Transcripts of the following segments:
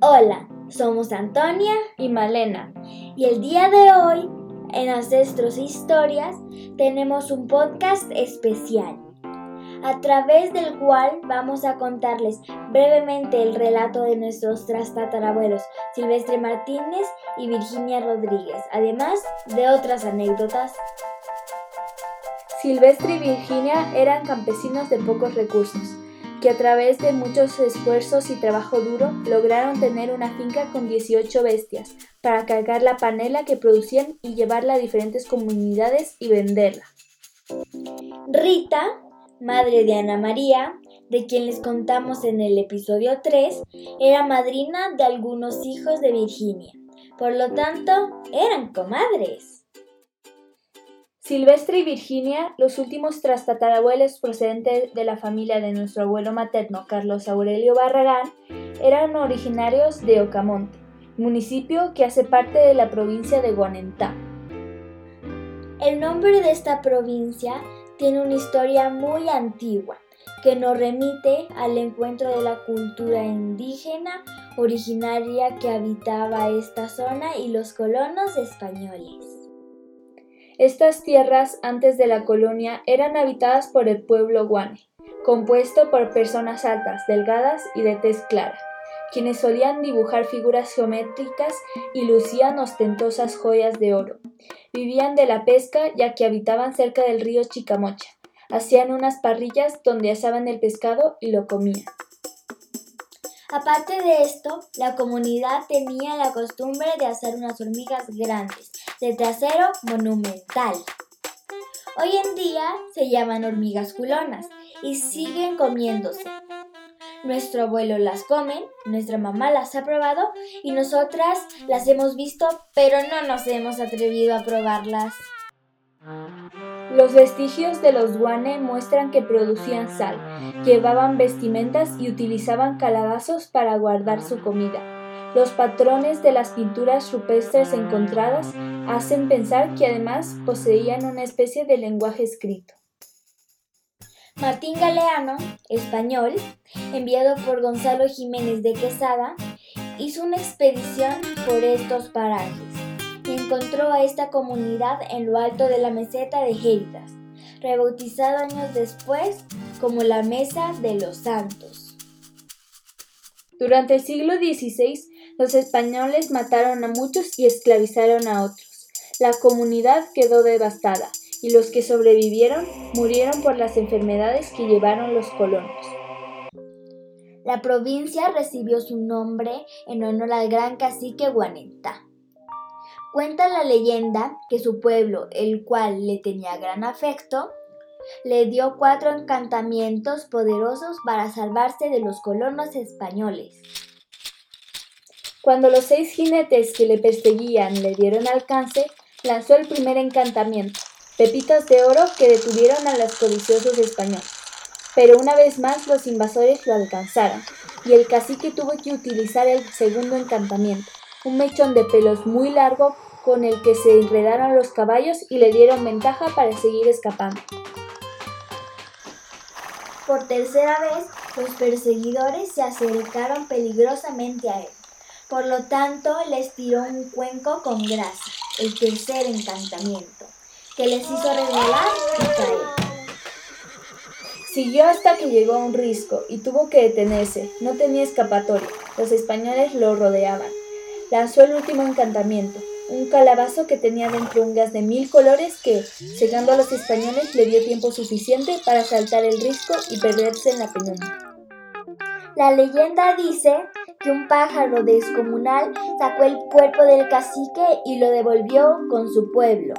Hola, somos Antonia y Malena. Y el día de hoy, en Ancestros e Historias, tenemos un podcast especial, a través del cual vamos a contarles brevemente el relato de nuestros trastatarabuelos, Silvestre Martínez y Virginia Rodríguez, además de otras anécdotas. Silvestre y Virginia eran campesinos de pocos recursos que a través de muchos esfuerzos y trabajo duro lograron tener una finca con 18 bestias para cargar la panela que producían y llevarla a diferentes comunidades y venderla. Rita, madre de Ana María, de quien les contamos en el episodio 3, era madrina de algunos hijos de Virginia. Por lo tanto, eran comadres. Silvestre y Virginia, los últimos trastatarabuelos procedentes de la familia de nuestro abuelo materno Carlos Aurelio Barragán, eran originarios de Ocamonte, municipio que hace parte de la provincia de Guanentá. El nombre de esta provincia tiene una historia muy antigua que nos remite al encuentro de la cultura indígena originaria que habitaba esta zona y los colonos españoles. Estas tierras antes de la colonia eran habitadas por el pueblo guane, compuesto por personas altas, delgadas y de tez clara, quienes solían dibujar figuras geométricas y lucían ostentosas joyas de oro. Vivían de la pesca ya que habitaban cerca del río Chicamocha. Hacían unas parrillas donde asaban el pescado y lo comían. Aparte de esto, la comunidad tenía la costumbre de hacer unas hormigas grandes, de trasero monumental. Hoy en día se llaman hormigas culonas y siguen comiéndose. Nuestro abuelo las come, nuestra mamá las ha probado y nosotras las hemos visto, pero no nos hemos atrevido a probarlas. Los vestigios de los guane muestran que producían sal, llevaban vestimentas y utilizaban calabazos para guardar su comida. Los patrones de las pinturas rupestres encontradas hacen pensar que además poseían una especie de lenguaje escrito. Martín Galeano, español, enviado por Gonzalo Jiménez de Quesada, hizo una expedición por estos parajes encontró a esta comunidad en lo alto de la meseta de Géridas, rebautizado años después como la Mesa de los Santos. Durante el siglo XVI, los españoles mataron a muchos y esclavizaron a otros. La comunidad quedó devastada y los que sobrevivieron murieron por las enfermedades que llevaron los colonos. La provincia recibió su nombre en honor al gran cacique Guanenta. Cuenta la leyenda que su pueblo, el cual le tenía gran afecto, le dio cuatro encantamientos poderosos para salvarse de los colonos españoles. Cuando los seis jinetes que le perseguían le dieron alcance, lanzó el primer encantamiento, pepitas de oro que detuvieron a los codiciosos españoles. Pero una vez más los invasores lo alcanzaron, y el cacique tuvo que utilizar el segundo encantamiento, un mechón de pelos muy largo con el que se enredaron los caballos y le dieron ventaja para seguir escapando. Por tercera vez, los perseguidores se acercaron peligrosamente a él. Por lo tanto, les tiró un cuenco con grasa, el tercer encantamiento, que les hizo resbalar y caer. Siguió hasta que llegó a un risco y tuvo que detenerse. No tenía escapatoria. Los españoles lo rodeaban. Lanzó el último encantamiento, un calabazo que tenía dentro un gas de mil colores que, cegando a los españoles, le dio tiempo suficiente para saltar el risco y perderse en la penumbra. La leyenda dice que un pájaro descomunal sacó el cuerpo del cacique y lo devolvió con su pueblo.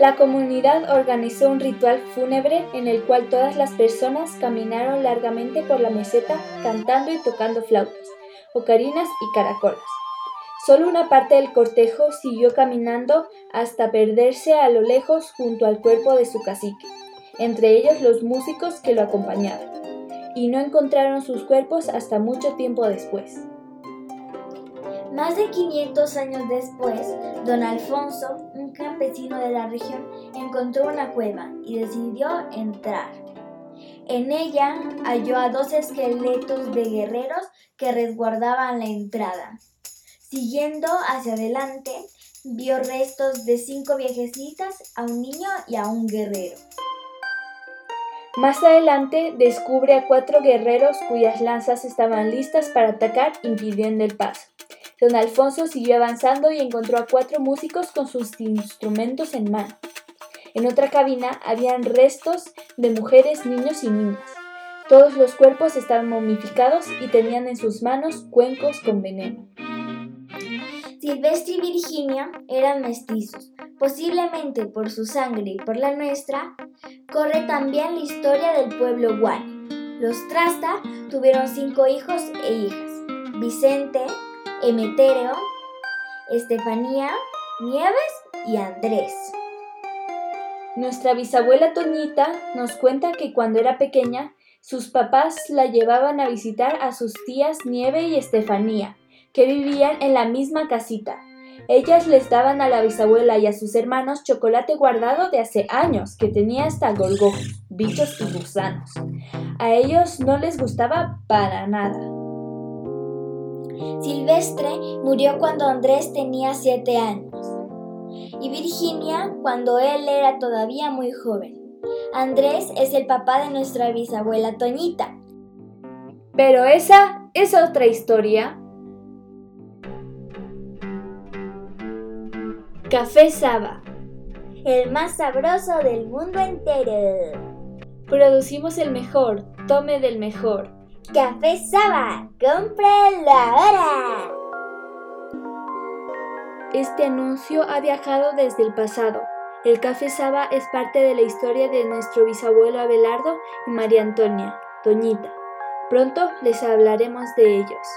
La comunidad organizó un ritual fúnebre en el cual todas las personas caminaron largamente por la meseta cantando y tocando flautas ocarinas y caracolas. Solo una parte del cortejo siguió caminando hasta perderse a lo lejos junto al cuerpo de su cacique, entre ellos los músicos que lo acompañaban, y no encontraron sus cuerpos hasta mucho tiempo después. Más de 500 años después, don Alfonso, un campesino de la región, encontró una cueva y decidió entrar. En ella halló a dos esqueletos de guerreros que resguardaban la entrada. Siguiendo hacia adelante, vio restos de cinco viejecitas, a un niño y a un guerrero. Más adelante descubre a cuatro guerreros cuyas lanzas estaban listas para atacar impidiendo el paso. Don Alfonso siguió avanzando y encontró a cuatro músicos con sus instrumentos en mano. En otra cabina habían restos de mujeres, niños y niñas. Todos los cuerpos estaban momificados y tenían en sus manos cuencos con veneno. Silvestre y Virginia eran mestizos. Posiblemente por su sangre y por la nuestra, corre también la historia del pueblo Guane. Los Trasta tuvieron cinco hijos e hijas. Vicente, Emeterio, Estefanía, Nieves y Andrés. Nuestra bisabuela Toñita nos cuenta que cuando era pequeña, sus papás la llevaban a visitar a sus tías Nieve y Estefanía, que vivían en la misma casita. Ellas les daban a la bisabuela y a sus hermanos chocolate guardado de hace años, que tenía hasta gorgojos, bichos y gusanos. A ellos no les gustaba para nada. Silvestre murió cuando Andrés tenía siete años y Virginia cuando él era todavía muy joven. Andrés es el papá de nuestra bisabuela Toñita. Pero esa es otra historia. Café Saba. El más sabroso del mundo entero. Producimos el mejor, tome del mejor. Café Saba, cómpralo ahora. Este anuncio ha viajado desde el pasado. El café Saba es parte de la historia de nuestro bisabuelo Abelardo y María Antonia, Doñita. Pronto les hablaremos de ellos.